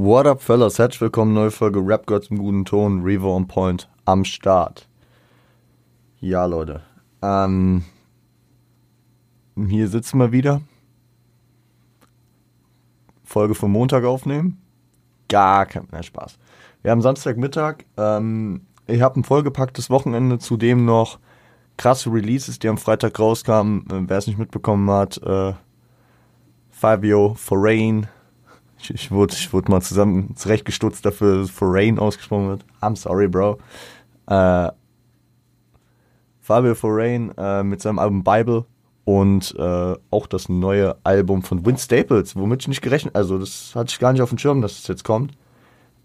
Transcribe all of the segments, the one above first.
What up, fellas? Herzlich willkommen, neue Folge Rap Gods im guten Ton, Revo on Point am Start. Ja, Leute. Ähm, hier sitzen wir wieder. Folge vom Montag aufnehmen. Gar kein mehr Spaß. Wir haben Samstagmittag. Ähm, ich habe ein vollgepacktes Wochenende, zudem noch krasse Releases, die am Freitag rauskamen. Äh, Wer es nicht mitbekommen hat, äh, Fabio Forain. Ich, ich, wurde, ich wurde mal zusammen zurechtgestutzt dafür, dass Forain ausgesprochen wird. I'm sorry, Bro. Äh, Fabio Forain äh, mit seinem Album Bible und äh, auch das neue Album von Win Staples, womit ich nicht gerechnet, also das hatte ich gar nicht auf dem Schirm, dass es jetzt kommt.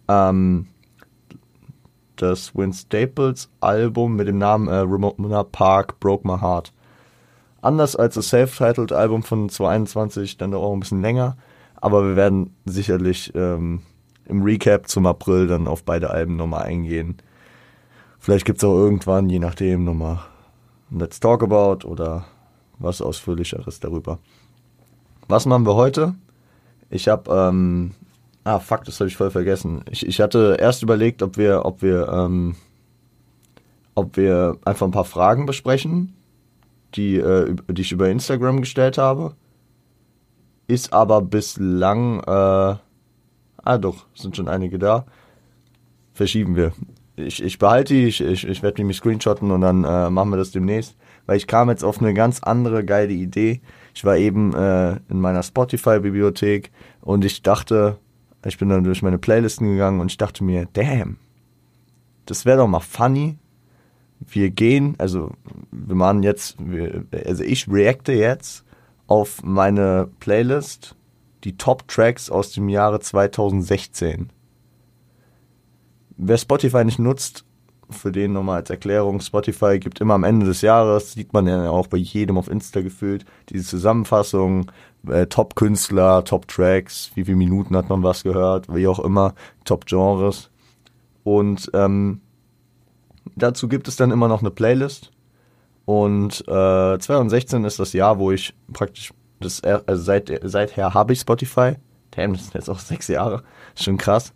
Ähm, das Win Staples Album mit dem Namen äh, Ramona Park Broke My Heart. Anders als das Self-Titled Album von 2021, dann auch ein bisschen länger, aber wir werden sicherlich ähm, im Recap zum April dann auf beide Alben nochmal eingehen. Vielleicht gibt es auch irgendwann, je nachdem, nochmal Let's Talk About oder was Ausführlicheres darüber. Was machen wir heute? Ich habe, ähm, ah fuck, das habe ich voll vergessen. Ich, ich hatte erst überlegt, ob wir, ob wir, ähm, ob wir einfach ein paar Fragen besprechen, die, äh, die ich über Instagram gestellt habe. Ist aber bislang, äh, ah doch, sind schon einige da. Verschieben wir ich, ich behalte die, ich, ich, ich werde mir screenshotten und dann äh, machen wir das demnächst. Weil ich kam jetzt auf eine ganz andere geile Idee. Ich war eben äh, in meiner Spotify-Bibliothek und ich dachte, ich bin dann durch meine Playlisten gegangen und ich dachte mir, damn, das wäre doch mal funny. Wir gehen, also wir machen jetzt, wir, also ich reacte jetzt auf meine Playlist, die Top-Tracks aus dem Jahre 2016 wer Spotify nicht nutzt, für den nochmal als Erklärung, Spotify gibt immer am Ende des Jahres, sieht man ja auch bei jedem auf Insta gefühlt, diese Zusammenfassung, äh, Top-Künstler, Top-Tracks, wie viele Minuten hat man was gehört, wie auch immer, Top-Genres. Und ähm, dazu gibt es dann immer noch eine Playlist. Und äh, 2016 ist das Jahr, wo ich praktisch, das, also seit, seither habe ich Spotify. Damn, das sind jetzt auch sechs Jahre, schon krass.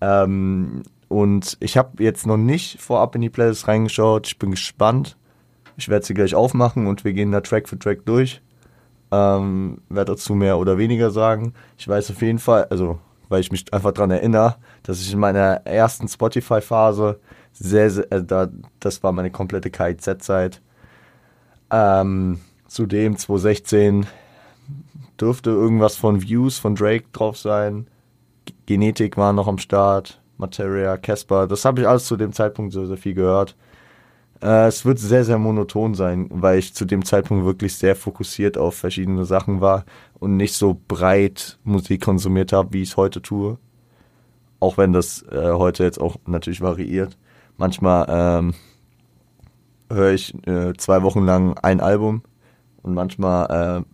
Ähm, und ich habe jetzt noch nicht vorab in die Playlist reingeschaut. Ich bin gespannt. Ich werde sie gleich aufmachen und wir gehen da Track für Track durch. Ähm, werde dazu mehr oder weniger sagen. Ich weiß auf jeden Fall, also weil ich mich einfach daran erinnere, dass ich in meiner ersten Spotify-Phase sehr, sehr äh, da, das war meine komplette KIZ-Zeit. Ähm, zudem 2016 dürfte irgendwas von Views von Drake drauf sein. Genetik war noch am Start. Materia, Casper, das habe ich alles zu dem Zeitpunkt sehr, sehr viel gehört. Äh, es wird sehr, sehr monoton sein, weil ich zu dem Zeitpunkt wirklich sehr fokussiert auf verschiedene Sachen war und nicht so breit Musik konsumiert habe, wie ich es heute tue. Auch wenn das äh, heute jetzt auch natürlich variiert. Manchmal ähm, höre ich äh, zwei Wochen lang ein Album und manchmal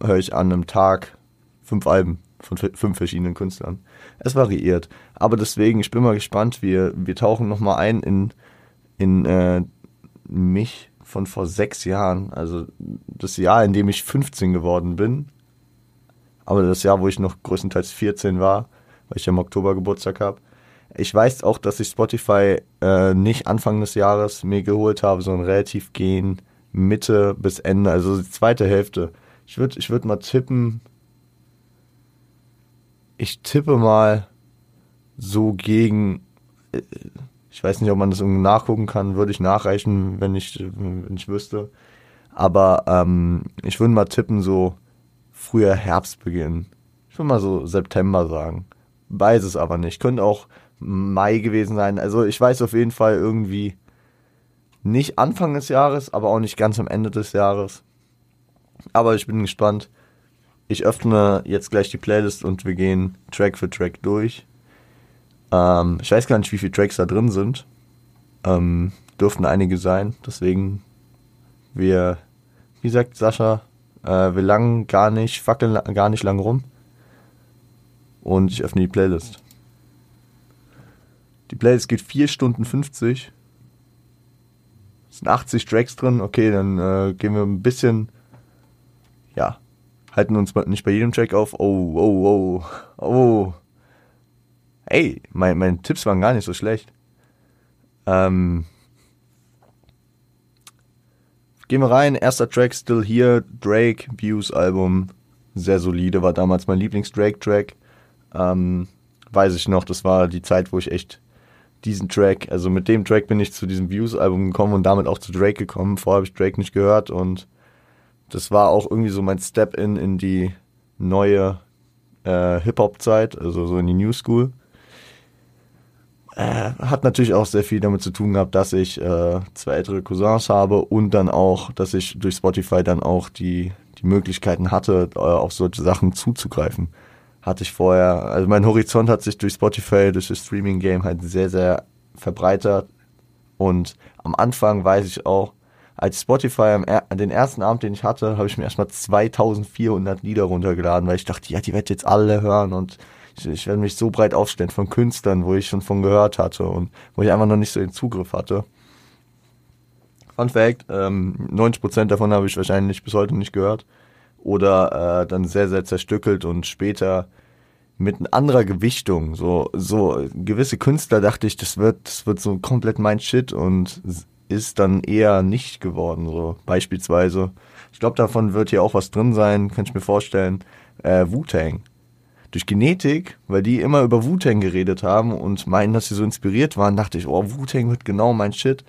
äh, höre ich an einem Tag fünf Alben von fünf verschiedenen Künstlern. Es variiert. Aber deswegen, ich bin mal gespannt. Wir, wir tauchen nochmal ein in, in äh, mich von vor sechs Jahren. Also das Jahr, in dem ich 15 geworden bin. Aber das Jahr, wo ich noch größtenteils 14 war, weil ich ja im Oktober Geburtstag habe. Ich weiß auch, dass ich Spotify äh, nicht Anfang des Jahres mir geholt habe, sondern relativ gehen Mitte bis Ende, also die zweite Hälfte. Ich würde ich würd mal tippen, ich tippe mal so gegen, äh, ich weiß nicht, ob man das irgendwie nachgucken kann, würde ich nachreichen, wenn ich, wenn ich wüsste. Aber ähm, ich würde mal tippen, so früher Herbstbeginn. Ich würde mal so September sagen. Weiß es aber nicht. Könnte auch Mai gewesen sein. Also ich weiß auf jeden Fall irgendwie nicht Anfang des Jahres, aber auch nicht ganz am Ende des Jahres. Aber ich bin gespannt. Ich öffne jetzt gleich die Playlist und wir gehen Track für Track durch. Ähm, ich weiß gar nicht, wie viele Tracks da drin sind. Ähm, dürften einige sein. Deswegen, wir, wie sagt Sascha, äh, wir langen gar nicht, fackeln gar nicht lang rum. Und ich öffne die Playlist. Die Playlist geht 4 Stunden 50. Es sind 80 Tracks drin. Okay, dann äh, gehen wir ein bisschen, ja, halten uns nicht bei jedem Track auf. Oh, oh, oh, oh. ey, mein, meine Tipps waren gar nicht so schlecht. Ähm, gehen wir rein. Erster Track, Still Here, Drake, Views Album. Sehr solide, war damals mein Lieblings-Drake-Track. Ähm, weiß ich noch, das war die Zeit, wo ich echt diesen Track, also mit dem Track bin ich zu diesem Views-Album gekommen und damit auch zu Drake gekommen. Vorher habe ich Drake nicht gehört und das war auch irgendwie so mein Step-In in die neue äh, Hip-Hop-Zeit, also so in die New School. Äh, hat natürlich auch sehr viel damit zu tun gehabt, dass ich äh, zwei ältere Cousins habe und dann auch, dass ich durch Spotify dann auch die, die Möglichkeiten hatte, äh, auf solche Sachen zuzugreifen. Hatte ich vorher, also mein Horizont hat sich durch Spotify, durch das Streaming-Game halt sehr, sehr verbreitert. Und am Anfang weiß ich auch, als Spotify am er den ersten Abend, den ich hatte, habe ich mir erstmal 2400 Lieder runtergeladen, weil ich dachte, ja, die werde jetzt alle hören und ich, ich werde mich so breit aufstellen von Künstlern, wo ich schon von gehört hatte und wo ich einfach noch nicht so den Zugriff hatte. Fun Fact, ähm, 90% davon habe ich wahrscheinlich bis heute nicht gehört oder äh, dann sehr, sehr zerstückelt und später mit anderer Gewichtung. So, so gewisse Künstler dachte ich, das wird, das wird so komplett mein Shit und ist dann eher nicht geworden. So beispielsweise, ich glaube, davon wird hier auch was drin sein, kann ich mir vorstellen. Äh, Wu-Tang. Durch Genetik, weil die immer über Wu-Tang geredet haben und meinen, dass sie so inspiriert waren, dachte ich, oh, Wu-Tang wird genau mein Shit.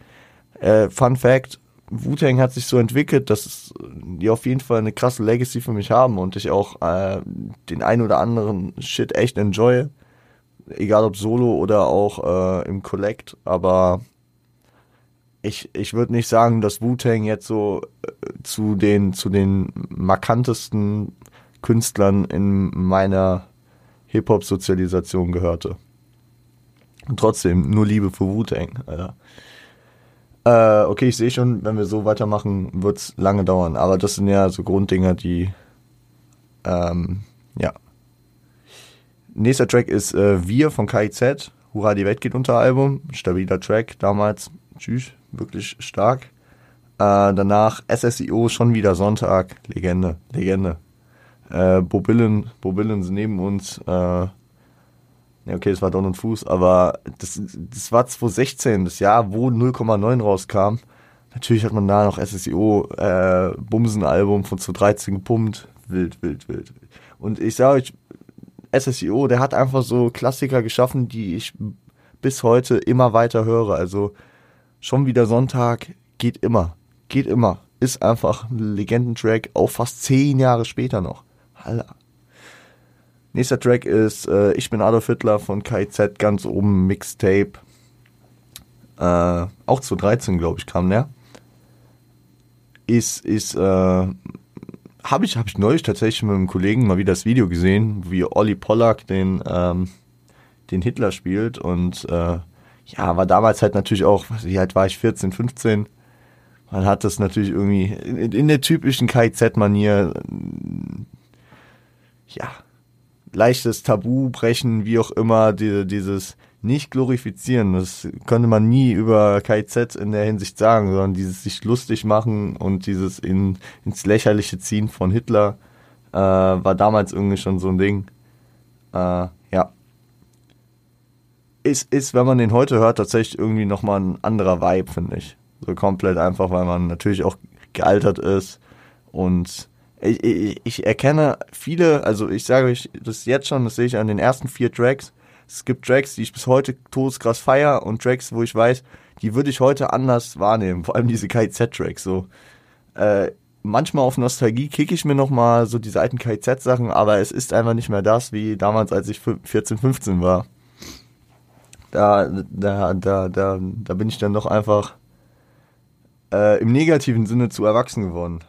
Äh, Fun Fact, Wu-Tang hat sich so entwickelt, dass die auf jeden Fall eine krasse Legacy für mich haben und ich auch äh, den ein oder anderen Shit echt enjoy. Egal ob solo oder auch äh, im Collect, aber ich, ich würde nicht sagen, dass Wu-Tang jetzt so äh, zu den, zu den markantesten Künstlern in meiner Hip-Hop-Sozialisation gehörte. Und trotzdem, nur Liebe für Wu-Tang, Alter. Äh, okay, ich sehe schon, wenn wir so weitermachen, wird's lange dauern. Aber das sind ja so Grunddinger, die, ähm, ja. Nächster Track ist äh, Wir von KIZ. Hurra, die Welt geht unter Album. Stabiler Track damals. Tschüss wirklich stark. Äh, danach SSIO schon wieder Sonntag, Legende, Legende. Äh, Bobillen, Bobillen sind neben uns. Äh, ja, okay, das war Don und Fuß, aber das, das war 2016, das Jahr, wo 0,9 rauskam. Natürlich hat man da noch SSIO, äh, Bumsen-Album von 2013 gepumpt. Wild, wild, wild. Und ich sage euch, SSIO, der hat einfach so Klassiker geschaffen, die ich bis heute immer weiter höre. Also Schon wieder Sonntag, geht immer. Geht immer. Ist einfach ein Legendentrack, auch fast zehn Jahre später noch. Nächster Track ist äh, Ich bin Adolf Hitler von KZ, ganz oben Mixtape. Äh, auch 2013, glaube ich, kam der. Ist, ist, äh, habe ich, hab ich neulich tatsächlich mit einem Kollegen mal wieder das Video gesehen, wie Olli Pollack den, ähm, den Hitler spielt und äh, ja, war damals halt natürlich auch, wie alt war ich, 14, 15. Man hat das natürlich irgendwie in, in der typischen KIZ-Manier, ja, leichtes Tabu brechen, wie auch immer, die, dieses nicht glorifizieren, das könnte man nie über KIZ in der Hinsicht sagen, sondern dieses sich lustig machen und dieses in, ins Lächerliche ziehen von Hitler äh, war damals irgendwie schon so ein Ding. Äh, ja, ist, ist, wenn man den heute hört, tatsächlich irgendwie nochmal ein anderer Vibe, finde ich. So komplett einfach, weil man natürlich auch gealtert ist. Und ich, ich, ich erkenne viele, also ich sage euch das jetzt schon, das sehe ich an den ersten vier Tracks. Es gibt Tracks, die ich bis heute todeskrass feier und Tracks, wo ich weiß, die würde ich heute anders wahrnehmen. Vor allem diese KZ-Tracks. So. Äh, manchmal auf Nostalgie kicke ich mir nochmal so diese alten KZ-Sachen, aber es ist einfach nicht mehr das, wie damals, als ich 14, 15 war da, da, da, da, da bin ich dann doch einfach äh, im negativen Sinne zu erwachsen geworden.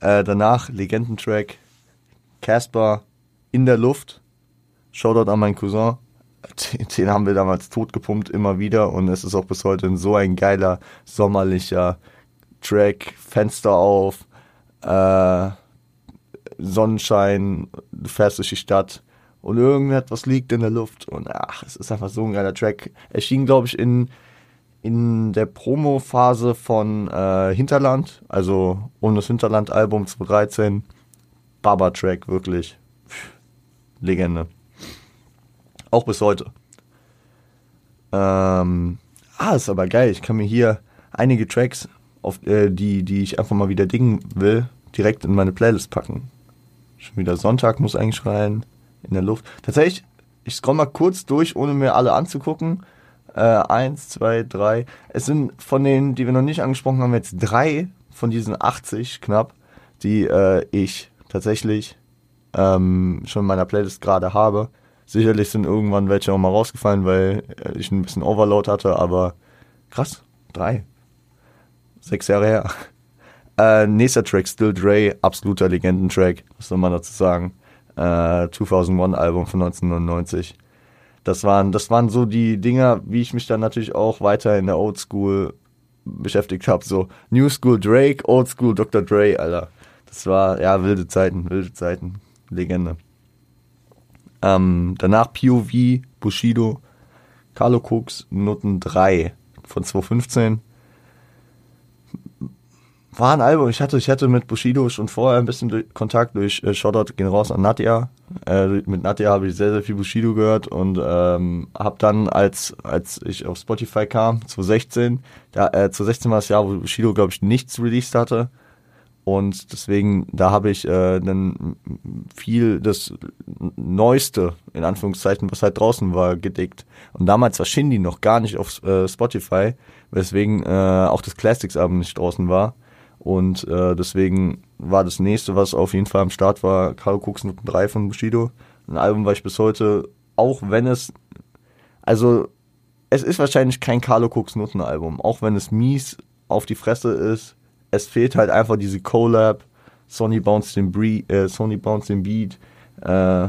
Äh, danach Legendentrack, Casper in der Luft. Shoutout an meinen Cousin. Den, haben wir damals totgepumpt immer wieder und es ist auch bis heute so ein geiler sommerlicher Track. Fenster auf, äh, Sonnenschein, du fährst durch die Stadt und irgendetwas liegt in der Luft und ach, es ist einfach so ein geiler Track. Erschien, glaube ich, in, in der Promo-Phase von äh, Hinterland, also um das Hinterland-Album 2013. Baba-Track, wirklich. Pff, Legende. Auch bis heute. Ähm, ah, ist aber geil. Ich kann mir hier einige Tracks, auf, äh, die, die ich einfach mal wieder dingen will, direkt in meine Playlist packen. Schon wieder Sonntag muss eigentlich rein. In der Luft. Tatsächlich, ich scroll mal kurz durch, ohne mir alle anzugucken. Äh, eins, zwei, drei. Es sind von denen, die wir noch nicht angesprochen haben, jetzt drei von diesen 80 knapp, die äh, ich tatsächlich ähm, schon in meiner Playlist gerade habe. Sicherlich sind irgendwann welche auch mal rausgefallen, weil äh, ich ein bisschen Overload hatte, aber krass, drei. Sechs Jahre her. Äh, nächster Track, Still Dre, absoluter Legendentrack, was soll man dazu sagen. Äh, 2001 Album von 1999. Das waren, das waren so die Dinger, wie ich mich dann natürlich auch weiter in der Old School beschäftigt habe. So New School Drake, Old School Dr. Dre, Alter. Das war, ja, wilde Zeiten, wilde Zeiten. Legende. Ähm, danach POV, Bushido, Carlo Cooks, Noten 3 von 2015 war ein Album. Ich hatte, ich hatte mit Bushido schon vorher ein bisschen durch, Kontakt durch äh, Shoutout gehen raus an Nadja. Äh, mit Nadja habe ich sehr, sehr viel Bushido gehört und ähm, habe dann, als, als ich auf Spotify kam, 2016, da, äh, 2016 war das Jahr, wo Bushido, glaube ich, nichts released hatte. Und deswegen, da habe ich äh, dann viel das Neueste, in Anführungszeichen, was halt draußen war, gedickt. Und damals war Shindy noch gar nicht auf äh, Spotify, weswegen äh, auch das Classics-Album nicht draußen war. Und äh, deswegen war das nächste, was auf jeden Fall am Start war, Carlo Cooks Noten 3 von Bushido. Ein Album, was ich bis heute, auch wenn es, also es ist wahrscheinlich kein Carlo Cooks Noten-Album, auch wenn es mies auf die Fresse ist. Es fehlt halt einfach diese Collab, Sony Bounce den, Bre äh, Sony Bounce den Beat, äh,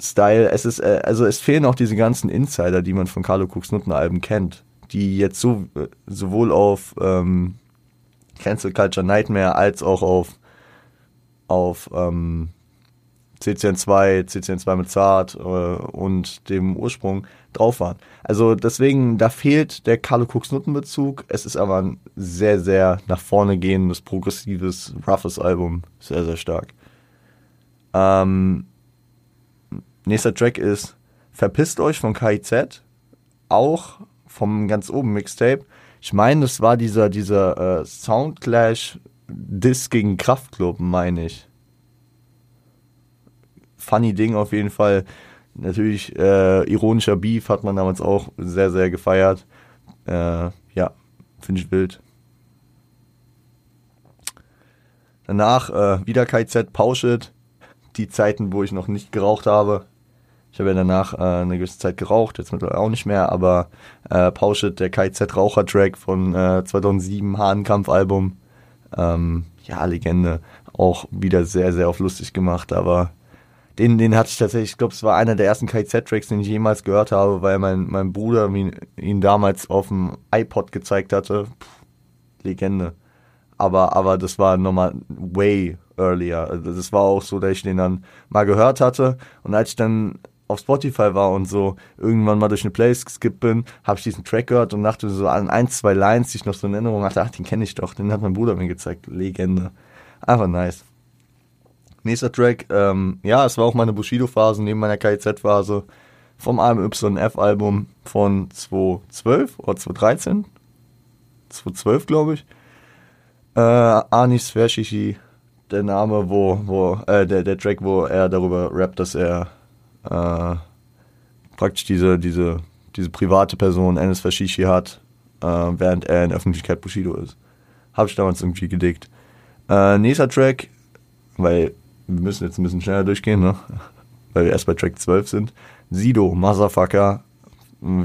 Style. Es ist, äh, also es fehlen auch diese ganzen Insider, die man von Carlo Cooks Noten-Alben kennt, die jetzt so äh, sowohl auf ähm, Cancel Culture Nightmare als auch auf, auf ähm, CCN2, CCN2 mit Zart äh, und dem Ursprung drauf waren. Also deswegen, da fehlt der Carlo Cooks Nuttenbezug. Es ist aber ein sehr, sehr nach vorne gehendes, progressives, roughes Album. Sehr, sehr stark. Ähm, nächster Track ist Verpisst euch von KIZ. Auch vom ganz oben Mixtape. Ich meine, das war dieser, dieser äh, Soundclash-Diss gegen Kraftklub, meine ich. Funny Ding auf jeden Fall. Natürlich, äh, ironischer Beef hat man damals auch sehr, sehr gefeiert. Äh, ja, finde ich wild. Danach äh, wieder KZ, Pauschit. Die Zeiten, wo ich noch nicht geraucht habe. Ich habe ja danach äh, eine gewisse Zeit geraucht, jetzt mittlerweile auch nicht mehr, aber äh, Pauschit, der KZ-Raucher-Track von äh, 2007, Hahnkampf-Album, ähm, ja, Legende, auch wieder sehr, sehr auf lustig gemacht, aber den, den hatte ich tatsächlich, ich glaube, es war einer der ersten KZ-Tracks, den ich jemals gehört habe, weil mein, mein Bruder ihn, ihn damals auf dem iPod gezeigt hatte. Puh, Legende. Aber, aber das war nochmal way earlier. Also das war auch so, dass ich den dann mal gehört hatte. Und als ich dann auf Spotify war und so irgendwann mal durch eine Playlist geskippt bin, habe ich diesen Track gehört und dachte so an ein, zwei Lines, die ich noch so in Erinnerung hatte, ach, den kenne ich doch, den hat mein Bruder mir gezeigt. Legende. Einfach nice. Nächster Track, ähm, ja, es war auch meine Bushido-Phase neben meiner KIZ-Phase vom AMYF-Album von 2012 oder 2013. 2012, glaube ich. Äh, Anis Verschichi, der Name, wo, wo, äh, der, der Track, wo er darüber rappt, dass er äh, praktisch diese, diese, diese private Person Enes Fashishi hat, äh, während er in Öffentlichkeit Bushido ist. Habe ich damals irgendwie gedickt. Äh, nächster Track, weil wir müssen jetzt ein bisschen schneller durchgehen, ne? weil wir erst bei Track 12 sind. Sido, Motherfucker,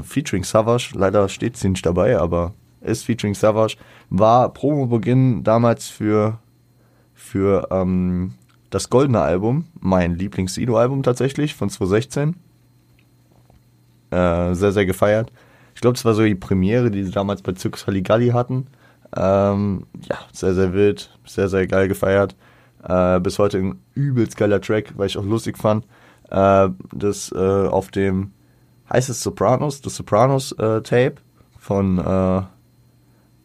featuring Savage. Leider steht sie nicht dabei, aber ist featuring Savage. War Promo-Beginn damals für, für ähm, das Goldene Album, mein Lieblings-Sido-Album tatsächlich von 2016. Äh, sehr, sehr gefeiert. Ich glaube, das war so die Premiere, die sie damals bei Zirkus Halligalli hatten. Ähm, ja, sehr, sehr wild, sehr, sehr geil gefeiert. Äh, bis heute ein übelst geiler Track, weil ich auch lustig fand. Äh, das äh, auf dem, heißt es Sopranos, das Sopranos äh, von äh,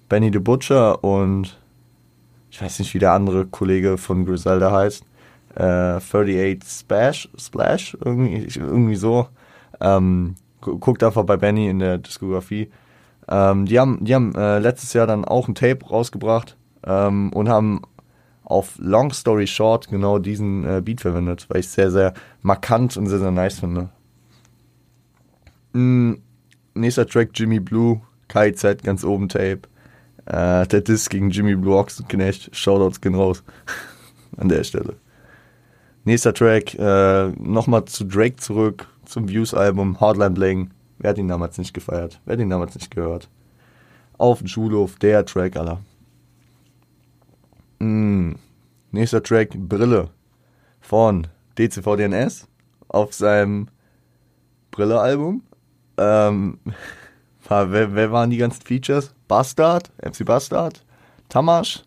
Benny the Butcher und ich weiß nicht, wie der andere Kollege von Griselda heißt. Äh, 38 Splash, Splash irgendwie, irgendwie so. Ähm, guckt einfach bei Benny in der Diskografie. Ähm, die haben, die haben äh, letztes Jahr dann auch ein Tape rausgebracht ähm, und haben auf Long Story Short genau diesen äh, Beat verwendet, weil ich es sehr, sehr markant und sehr, sehr nice finde. Mm, nächster Track Jimmy Blue, KZ, ganz oben Tape. Äh, der Disc gegen Jimmy Blue Ochsenknecht, Shoutouts gehen raus. An der Stelle. Nächster Track, äh, nochmal zu Drake zurück, zum Views-Album, Hardline Bling. Wer hat ihn damals nicht gefeiert? Wer hat ihn damals nicht gehört? Auf dem Schulhof, der Track, aller. Mm. Nächster Track, Brille von DCVDNS auf seinem Brille-Album. Ähm, wer, wer, waren die ganzen Features? Bastard, MC Bastard, Tamash,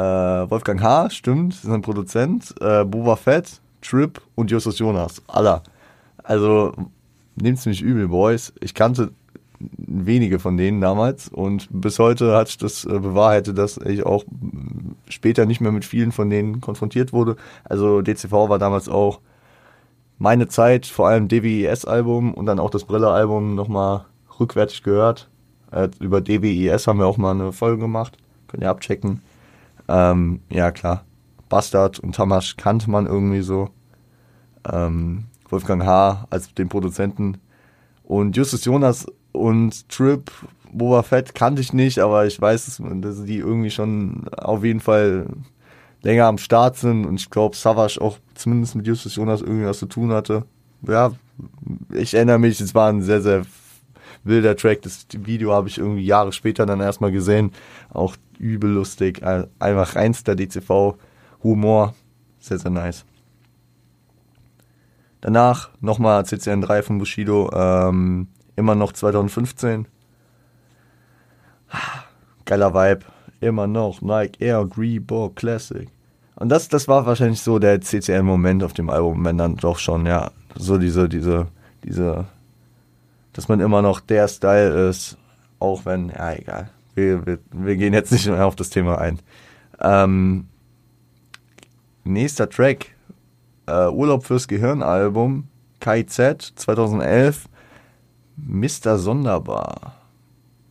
äh, Wolfgang H., stimmt, ist ein Produzent, äh, Boba Fett, Trip und Justus Jonas. Aller. Also, nehmt's mich übel, Boys. Ich kannte wenige von denen damals und bis heute hat sich das äh, bewahrheitet, dass ich auch später nicht mehr mit vielen von denen konfrontiert wurde. Also DCV war damals auch meine Zeit, vor allem DWIS-Album und dann auch das Brille-Album nochmal rückwärtig gehört. Äh, über DWIS haben wir auch mal eine Folge gemacht. Könnt ihr abchecken. Ähm, ja, klar. Bastard und Tamasch kannte man irgendwie so. Ähm, Wolfgang H. als den Produzenten. Und Justus Jonas und Trip, Boba Fett kannte ich nicht, aber ich weiß, dass die irgendwie schon auf jeden Fall länger am Start sind und ich glaube, Savage auch zumindest mit Justus Jonas irgendwie was zu tun hatte. Ja, ich erinnere mich, es war ein sehr, sehr wilder Track. Das Video habe ich irgendwie Jahre später dann erstmal gesehen. Auch übel lustig. Einfach reinster DCV-Humor. Sehr, sehr nice. Danach nochmal CCN3 von Bushido. Ähm, Immer noch 2015. Geiler Vibe. Immer noch Nike Air Reebok Classic. Und das, das war wahrscheinlich so der CCN-Moment auf dem Album, wenn dann doch schon, ja, so diese, diese, diese, dass man immer noch der Style ist, auch wenn, ja, egal. Wir, wir, wir gehen jetzt nicht mehr auf das Thema ein. Ähm, nächster Track, äh, Urlaub fürs Gehirn-Album, KZ 2011. Mr. Sonderbar.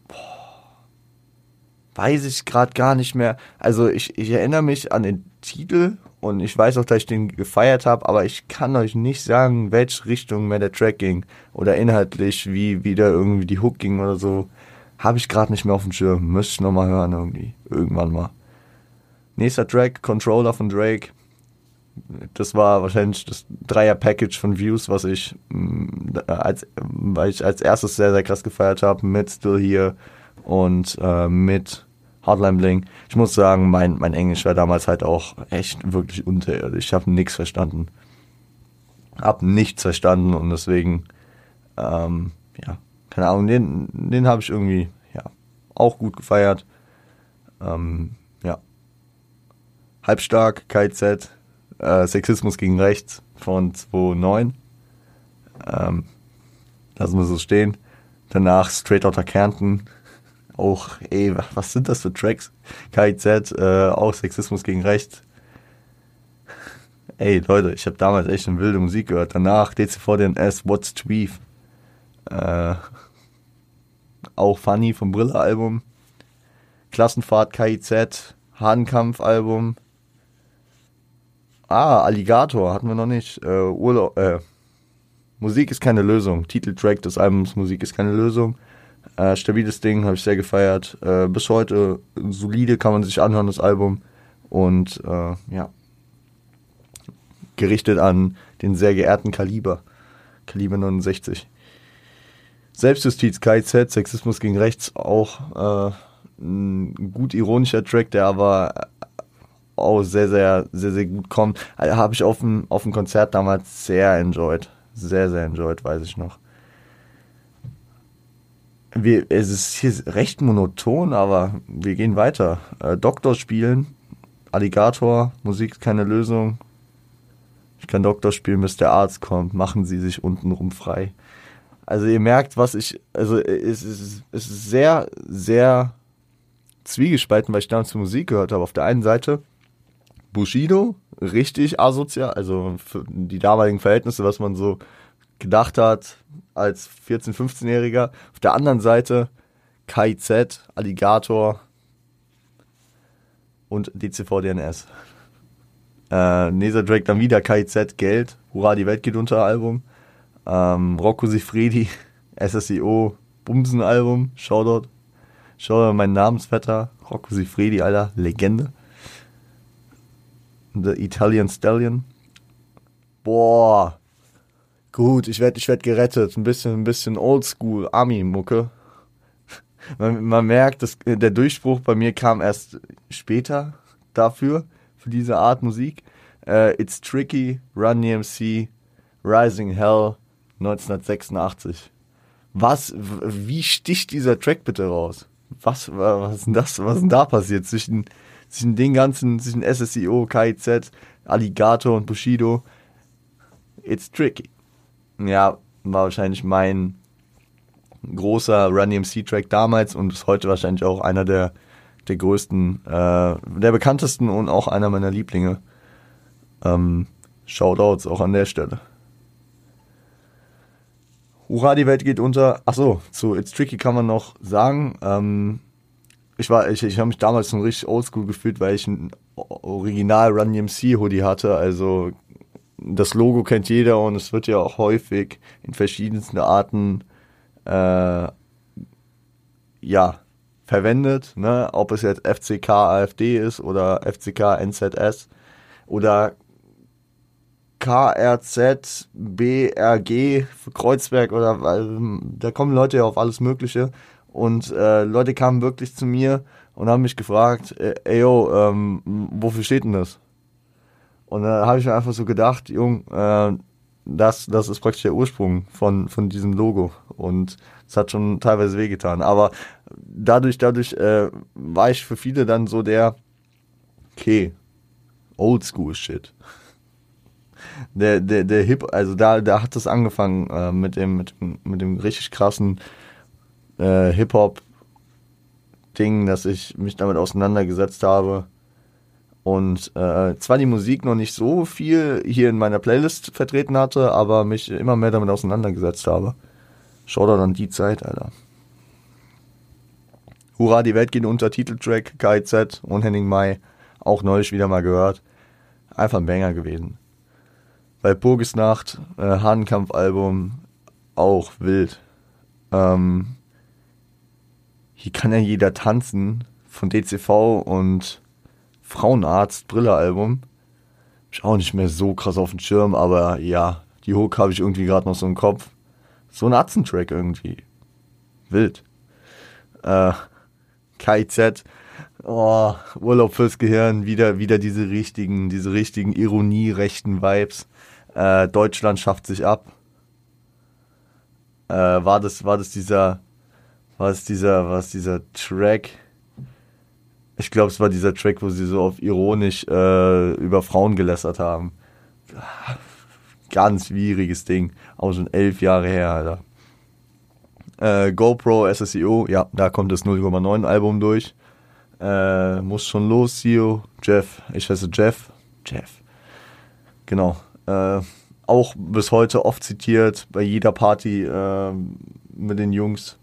Boah. Weiß ich gerade gar nicht mehr. Also ich, ich erinnere mich an den Titel und ich weiß auch, dass ich den gefeiert habe, aber ich kann euch nicht sagen, welche Richtung mehr der Track ging oder inhaltlich, wie wieder irgendwie die Hook ging oder so. Habe ich gerade nicht mehr auf dem Schirm. Müsste ich nochmal hören irgendwie. Irgendwann mal. Nächster Track, Controller von Drake das war wahrscheinlich das Dreier-Package von Views, was ich, mm, als, weil ich als erstes sehr, sehr krass gefeiert habe, mit Still Here und äh, mit Hardline Bling. Ich muss sagen, mein, mein Englisch war damals halt auch echt wirklich unterirdisch. Ich habe nichts verstanden. Hab nichts verstanden und deswegen, ähm, ja, keine Ahnung, den, den habe ich irgendwie, ja, auch gut gefeiert. Ähm, ja. Halbstark, KZ, äh, Sexismus gegen Rechts von 2009. Ähm, lassen wir so stehen. Danach Straight Outta Kärnten. Auch, ey, was sind das für Tracks? KIZ, äh, auch Sexismus gegen Rechts. Ey, Leute, ich habe damals echt eine wilde Musik gehört. Danach DCVDNS, What's Tweef. Äh, auch Funny vom Brille-Album. Klassenfahrt KIZ, Hahnkampf-Album. Ah, Alligator hatten wir noch nicht. Äh, Urlaub, äh, Musik ist keine Lösung. Titeltrack des Albums Musik ist keine Lösung. Äh, stabiles Ding, habe ich sehr gefeiert. Äh, bis heute solide kann man sich anhören, das Album. Und äh, ja, gerichtet an den sehr geehrten Kaliber. Kaliber 69. Selbstjustiz, KZ, Sexismus gegen Rechts, auch äh, ein gut ironischer Track, der aber auch sehr, sehr, sehr, sehr gut kommt. Also, Habe ich auf dem, auf dem Konzert damals sehr enjoyed. Sehr, sehr enjoyed, weiß ich noch. Wir, es ist hier recht monoton, aber wir gehen weiter. Äh, Doktor spielen, Alligator, Musik ist keine Lösung. Ich kann Doktor spielen, bis der Arzt kommt. Machen Sie sich untenrum frei. Also ihr merkt, was ich, also es ist, es ist sehr, sehr zwiegespalten, weil ich damals Musik gehört habe. Auf der einen Seite Bushido, richtig asozial, also für die damaligen Verhältnisse, was man so gedacht hat als 14-, 15-Jähriger. Auf der anderen Seite KIZ, Alligator und DCV DNS. Äh, Nesa Drake dann wieder KIZ, Geld, Hurra, die Welt geht unter Album. Ähm, Rocco Sifredi, SSIO, Bumsen Album, Shoutout. Shoutout mein Namensvetter, Rocco Sifredi, Alter, Legende. The Italian Stallion. Boah. Gut, ich werde ich werd gerettet. Ein bisschen, ein bisschen Oldschool, Army-Mucke. Man, man merkt, dass der Durchbruch bei mir kam erst später dafür, für diese Art Musik. Uh, It's Tricky, Run DMC, Rising Hell, 1986. Was, wie sticht dieser Track bitte raus? Was, was ist denn das, was ist denn da passiert zwischen, zwischen den ganzen, zwischen SSIO, KIZ, Alligator und Bushido? It's tricky. Ja, war wahrscheinlich mein großer Run DMC Track damals und ist heute wahrscheinlich auch einer der, der größten, äh, der bekanntesten und auch einer meiner Lieblinge. Ähm, Shoutouts auch an der Stelle. Hurra, die Welt geht unter. Achso, zu It's Tricky kann man noch sagen. Ähm, ich ich, ich habe mich damals schon richtig oldschool gefühlt, weil ich ein Original Run DMC Hoodie hatte. Also das Logo kennt jeder und es wird ja auch häufig in verschiedensten Arten äh, ja verwendet. Ne? Ob es jetzt FCK AfD ist oder FCK NZS oder KRZ, BRG für Kreuzberg oder weil da kommen Leute ja auf alles Mögliche und äh, Leute kamen wirklich zu mir und haben mich gefragt, äh, ey yo, ähm, wofür steht denn das? Und da habe ich mir einfach so gedacht, Jung, äh, das, das ist praktisch der Ursprung von, von diesem Logo und es hat schon teilweise wehgetan. Aber dadurch, dadurch äh, war ich für viele dann so der, okay, Oldschool Shit der, der, der Hip, also da, da hat es angefangen äh, mit, dem, mit, dem, mit dem richtig krassen äh, Hip-Hop-Ding, dass ich mich damit auseinandergesetzt habe. Und äh, zwar die Musik noch nicht so viel hier in meiner Playlist vertreten hatte, aber mich immer mehr damit auseinandergesetzt habe. Schau da dann die Zeit, Alter. Hurra, die Welt geht unter Titeltrack, KIZ und Henning Mai. Auch neulich wieder mal gehört. Einfach ein Banger gewesen. Bei Burgesnacht, äh, Hahnkampf-Album, auch wild. Ähm, hier kann ja jeder tanzen von DCV und Frauenarzt, Brille-Album. Ich auch nicht mehr so krass auf dem Schirm, aber ja, die Hook habe ich irgendwie gerade noch so im Kopf. So ein Atzentrack irgendwie. Wild. Äh, KIZ, oh, Urlaub fürs Gehirn, wieder, wieder diese richtigen, diese richtigen Ironie-rechten Vibes. Äh, Deutschland schafft sich ab. Äh, war das, war das dieser, war es dieser, war es dieser Track? Ich glaube, es war dieser Track, wo sie so auf ironisch äh, über Frauen gelässert haben. Ganz schwieriges Ding. Auch schon elf Jahre her, Alter. Äh, GoPro SSEO, ja, da kommt das 0,9 Album durch. Äh, muss schon los, CEO. Jeff, ich heiße Jeff. Jeff. Genau. Äh, auch bis heute oft zitiert bei jeder Party äh, mit den Jungs.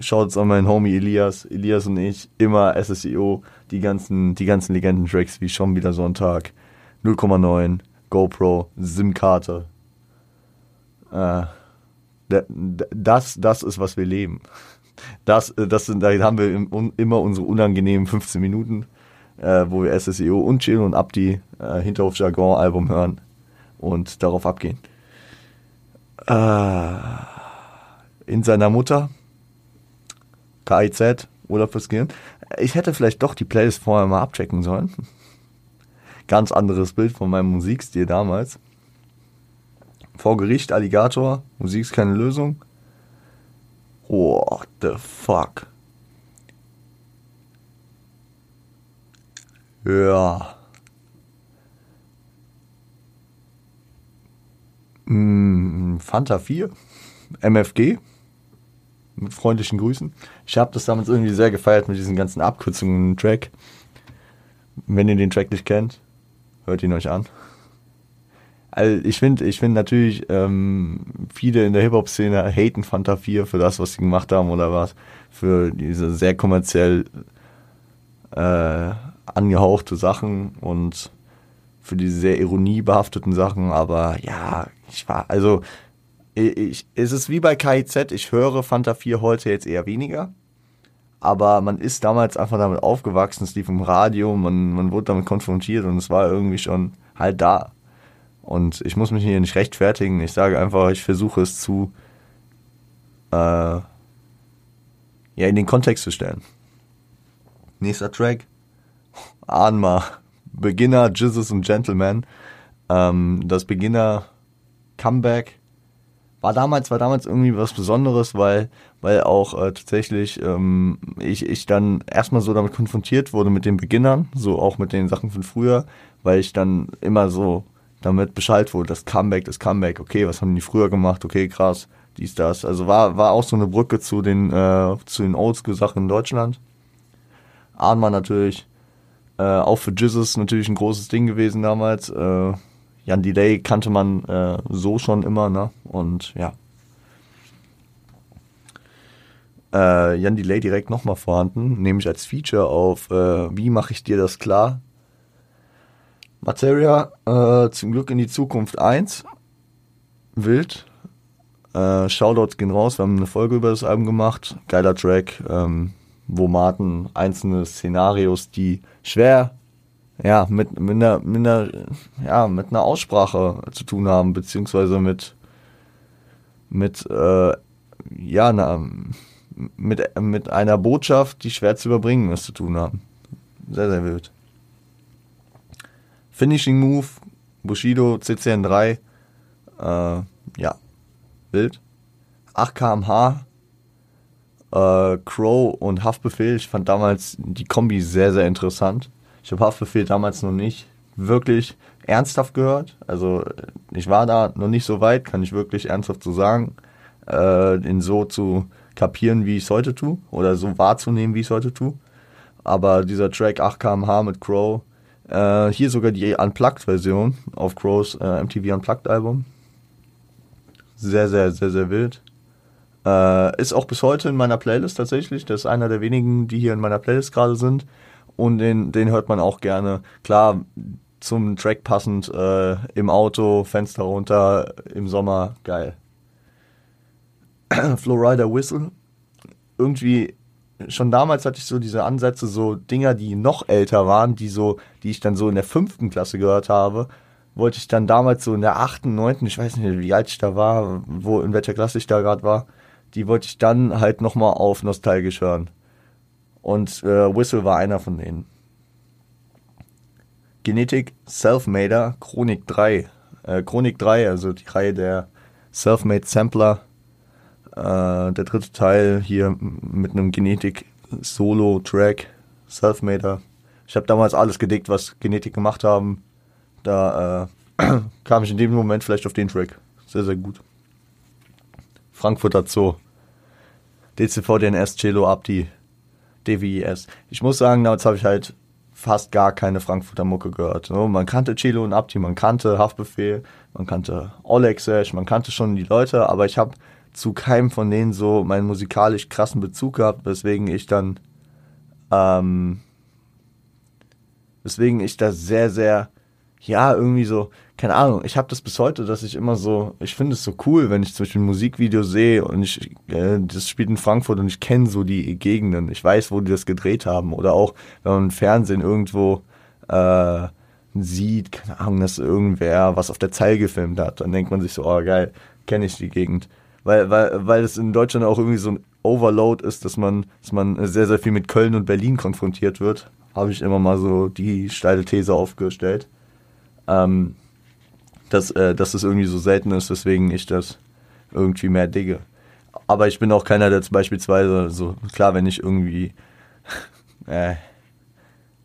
Schaut an meinen Homie Elias. Elias und ich, immer SSEO, die ganzen, die ganzen Legenden-Tracks wie schon wieder Sonntag, 0,9, GoPro, SIM-Karte. Äh, das, das ist, was wir leben. Das, das sind, da haben wir immer unsere unangenehmen 15 Minuten äh, wo wir SSEO und Chill und Abdi äh, Hinterhof Jargon Album hören und darauf abgehen. Äh, in seiner Mutter, KIZ, Urlaub fürs Gehirn. Ich hätte vielleicht doch die Playlist vorher mal abchecken sollen. Ganz anderes Bild von meinem Musikstil damals. Vor Gericht Alligator, Musik ist keine Lösung. What the fuck? Ja. Hm, Fanta 4, MFG, mit freundlichen Grüßen. Ich habe das damals irgendwie sehr gefeiert mit diesen ganzen Abkürzungen im Track. Wenn ihr den Track nicht kennt, hört ihn euch an. Also ich finde, ich finde natürlich, ähm, viele in der Hip-Hop-Szene haten Fanta 4 für das, was sie gemacht haben oder was, für diese sehr kommerziell äh, angehauchte Sachen und für diese sehr ironiebehafteten Sachen, aber ja, ich war, also ich, es ist wie bei KIZ, ich höre Fanta 4 heute jetzt eher weniger, aber man ist damals einfach damit aufgewachsen, es lief im Radio, man, man wurde damit konfrontiert und es war irgendwie schon halt da. Und ich muss mich hier nicht rechtfertigen. Ich sage einfach, ich versuche es zu äh, ja, in den Kontext zu stellen. Nächster Track. Anma. Beginner, Jesus und Gentleman. Ähm, das Beginner Comeback war damals, war damals irgendwie was Besonderes, weil, weil auch äh, tatsächlich ähm, ich, ich dann erstmal so damit konfrontiert wurde mit den Beginnern, so auch mit den Sachen von früher, weil ich dann immer so damit Bescheid wurde, das Comeback, das Comeback, okay, was haben die früher gemacht, okay, krass, dies, das. Also war, war auch so eine Brücke zu den, äh, den Oldschool-Sachen in Deutschland. Ahnmann natürlich, äh, auch für Jesus natürlich ein großes Ding gewesen damals. Äh, Jan Delay kannte man äh, so schon immer, ne? Und ja. Äh, Jan Delay direkt nochmal vorhanden, nämlich als Feature auf äh, Wie mache ich dir das klar? Materia, äh, zum Glück in die Zukunft 1. Wild. Äh, Shoutouts gehen raus, wir haben eine Folge über das Album gemacht. Geiler Track, ähm, wo Martin einzelne Szenarios, die schwer ja, mit, mit, einer, mit, einer, ja, mit einer Aussprache zu tun haben, beziehungsweise mit, mit, äh, ja, na, mit, mit einer Botschaft, die schwer zu überbringen ist, zu tun haben. Sehr, sehr wild. Finishing Move, Bushido, CCN3, äh, ja, wild. 8 kmh, äh, Crow und Haftbefehl. Ich fand damals die Kombi sehr, sehr interessant. Ich habe Haftbefehl damals noch nicht wirklich ernsthaft gehört. Also ich war da noch nicht so weit, kann ich wirklich ernsthaft so sagen, äh, in so zu kapieren, wie ich es heute tue, oder so wahrzunehmen, wie ich es heute tue. Aber dieser Track 8 kmh mit Crow, äh, hier sogar die Unplugged-Version auf Crows äh, MTV Unplugged-Album. Sehr, sehr, sehr, sehr wild. Äh, ist auch bis heute in meiner Playlist tatsächlich. Das ist einer der wenigen, die hier in meiner Playlist gerade sind. Und den, den hört man auch gerne. Klar, zum Track passend äh, im Auto, Fenster runter, im Sommer, geil. Florida Whistle. Irgendwie schon damals hatte ich so diese Ansätze, so Dinger, die noch älter waren, die so, die ich dann so in der fünften Klasse gehört habe, wollte ich dann damals so in der achten, neunten, ich weiß nicht, wie alt ich da war, wo, in welcher Klasse ich da gerade war, die wollte ich dann halt nochmal auf nostalgisch hören. Und äh, Whistle war einer von denen. Genetik Selfmader Chronik 3. Äh, Chronik 3, also die Reihe der Selfmade Sampler äh, der dritte Teil hier mit einem Genetik-Solo-Track, Selfmader. Ich habe damals alles gedickt, was Genetik gemacht haben. Da äh, kam ich in dem Moment vielleicht auf den Track. Sehr, sehr gut. Frankfurter Zoo. DCV, DNS, Cello, Abdi, DWIS. Ich muss sagen, damals habe ich halt fast gar keine Frankfurter Mucke gehört. man kannte Cello und Abdi, man kannte Haftbefehl, man kannte Oleg Sesh, man kannte schon die Leute, aber ich habe zu keinem von denen so meinen musikalisch krassen Bezug gehabt, weswegen ich dann, ähm, weswegen ich da sehr, sehr, ja, irgendwie so, keine Ahnung, ich habe das bis heute, dass ich immer so, ich finde es so cool, wenn ich zum Beispiel ein Musikvideo sehe und ich, äh, das spielt in Frankfurt und ich kenne so die Gegenden, ich weiß, wo die das gedreht haben. Oder auch, wenn man im Fernsehen irgendwo, äh, sieht, keine Ahnung, dass irgendwer was auf der Zeil gefilmt hat, dann denkt man sich so, oh geil, kenne ich die Gegend. Weil, weil, weil es in Deutschland auch irgendwie so ein Overload ist, dass man, dass man sehr, sehr viel mit Köln und Berlin konfrontiert wird, habe ich immer mal so die steile These aufgestellt. Ähm, dass, äh, dass es irgendwie so selten ist, weswegen ich das irgendwie mehr digge. Aber ich bin auch keiner, der beispielsweise so, klar, wenn ich irgendwie äh,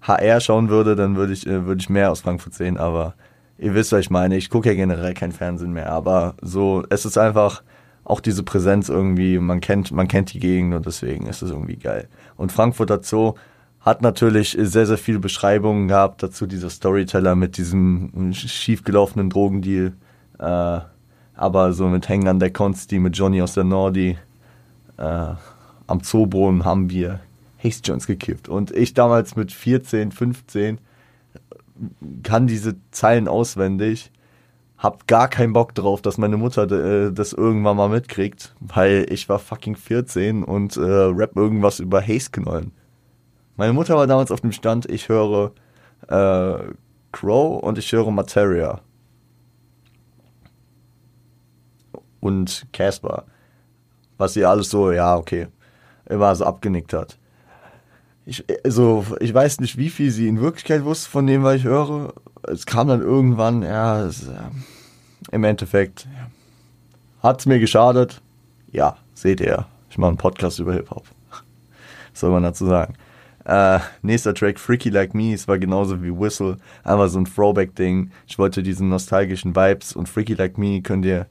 HR schauen würde, dann würde ich, äh, würde ich mehr aus Frankfurt sehen, aber ihr wisst, was ich meine. Ich gucke ja generell kein Fernsehen mehr, aber so, es ist einfach, auch diese Präsenz irgendwie, man kennt, man kennt die Gegend und deswegen ist es irgendwie geil. Und Frankfurter Zoo hat natürlich sehr, sehr viele Beschreibungen gehabt dazu, dieser Storyteller mit diesem schiefgelaufenen Drogendeal. Äh, aber so mit Hängen an der Consti, mit Johnny aus der Nordi, äh, am Zooboden haben wir Haste Jones gekippt. Und ich damals mit 14, 15 kann diese Zeilen auswendig, hab gar keinen Bock drauf, dass meine Mutter äh, das irgendwann mal mitkriegt, weil ich war fucking 14 und äh, rap irgendwas über Haze-Knollen. Meine Mutter war damals auf dem Stand, ich höre äh, Crow und ich höre Materia. Und Casper. Was sie alles so, ja, okay, immer so abgenickt hat. Ich, also, ich weiß nicht, wie viel sie in Wirklichkeit wusste von dem, was ich höre. Es kam dann irgendwann, ja, es, äh, im Endeffekt, hat es mir geschadet? Ja, seht ihr. Ich mache einen Podcast über Hip-Hop. soll man dazu sagen? Äh, nächster Track, Freaky Like Me, es war genauso wie Whistle, einfach so ein Throwback-Ding. Ich wollte diesen nostalgischen Vibes und Freaky Like Me könnt ihr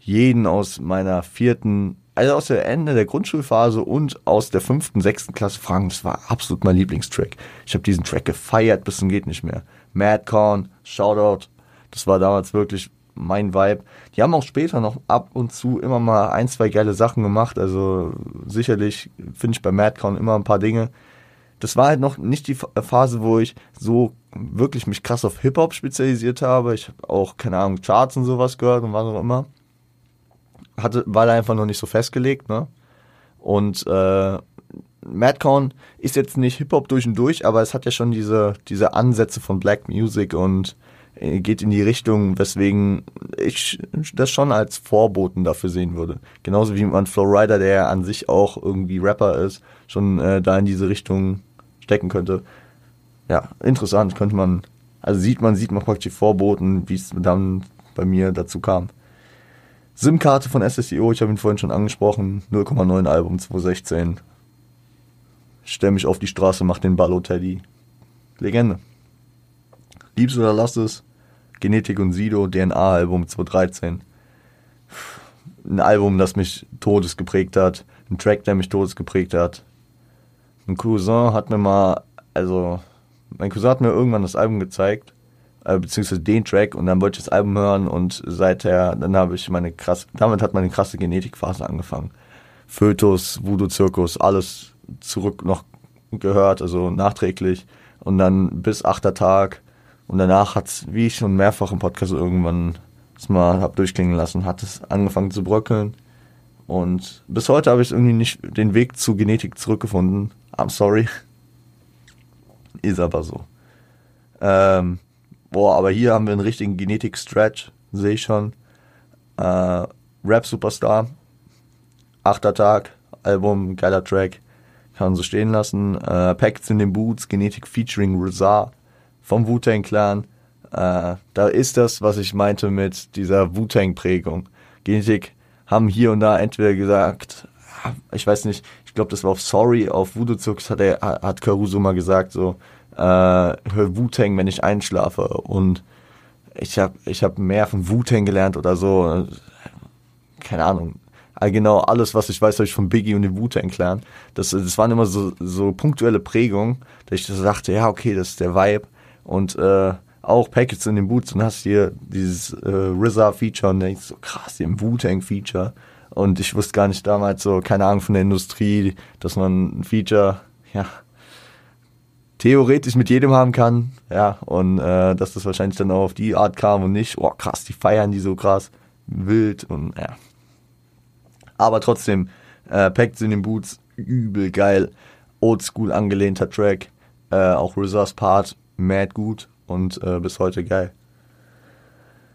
jeden aus meiner vierten, also aus der Ende der Grundschulphase und aus der fünften, sechsten Klasse fragen. Das war absolut mein Lieblingstrack. Ich habe diesen Track gefeiert, bis zum geht nicht mehr. Madcorn, Shoutout, das war damals wirklich mein Vibe. Die haben auch später noch ab und zu immer mal ein, zwei geile Sachen gemacht. Also sicherlich finde ich bei Madcon immer ein paar Dinge, das war halt noch nicht die Phase, wo ich so wirklich mich krass auf Hip-Hop spezialisiert habe. Ich habe auch, keine Ahnung, Charts und sowas gehört und was auch immer. Hatte, war da einfach noch nicht so festgelegt, ne? Und äh, Madcon ist jetzt nicht Hip-Hop durch und durch, aber es hat ja schon diese, diese Ansätze von Black Music und äh, geht in die Richtung, weswegen ich das schon als Vorboten dafür sehen würde. Genauso wie man Flowrider, der an sich auch irgendwie Rapper ist, schon äh, da in diese Richtung stecken könnte. Ja, interessant, könnte man, also sieht man, sieht man praktisch die Vorboten, wie es dann bei mir dazu kam. SIM-Karte von SSIO, ich habe ihn vorhin schon angesprochen, 0,9 Album 2016. Stell mich auf die Straße, mach den Ballo Teddy. Legende. Liebst oder lass es. Genetik und Sido, DNA-Album 2013. Ein Album, das mich todes geprägt hat. Ein Track, der mich todes geprägt hat. Ein Cousin hat mir mal, also, mein Cousin hat mir irgendwann das Album gezeigt, äh, beziehungsweise den Track und dann wollte ich das Album hören und seither, dann habe ich meine krass, damit hat meine krasse Genetikphase angefangen. Fötus, Voodoo Zirkus, alles zurück noch gehört, also nachträglich und dann bis achter Tag und danach hat es, wie ich schon mehrfach im Podcast irgendwann mal hab durchklingen lassen, hat es angefangen zu bröckeln und bis heute habe ich irgendwie nicht den Weg zu Genetik zurückgefunden. I'm sorry. Ist aber so. Ähm, boah, aber hier haben wir einen richtigen Genetik-Stretch, sehe ich schon. Äh, Rap-Superstar. Achter Tag, Album, geiler Track. Kann man so stehen lassen. Äh, Packs in den Boots, Genetik featuring Rizar vom Wu-Tang Clan. Äh, da ist das, was ich meinte mit dieser Wu-Tang-Prägung. Genetik haben hier und da entweder gesagt, ich weiß nicht, ich glaube, das war auf Sorry, auf Voodoo Zux hat er, hat Caruso mal gesagt, so, äh, hör Wu-Tang, wenn ich einschlafe. Und ich habe ich hab mehr von Wu-Tang gelernt oder so. Keine Ahnung. Genau alles, was ich weiß, habe ich von Biggie und dem Wu-Tang Clan. Das, das waren immer so, so punktuelle Prägungen, dass ich dachte, ja, okay, das ist der Vibe. Und äh, auch Packets in den Boots und hast hier dieses äh, RZA-Feature und denkst so, krass, hier ein Wu-Tang-Feature. Und ich wusste gar nicht damals so, keine Ahnung von der Industrie, dass man ein Feature, ja, theoretisch mit jedem haben kann, ja, und äh, dass das wahrscheinlich dann auch auf die Art kam und nicht, oh krass, die feiern die so krass, wild und ja. Aber trotzdem, äh, Packets in den Boots, übel geil, oldschool angelehnter Track, äh, auch RZA's Part, mad gut und äh, bis heute geil.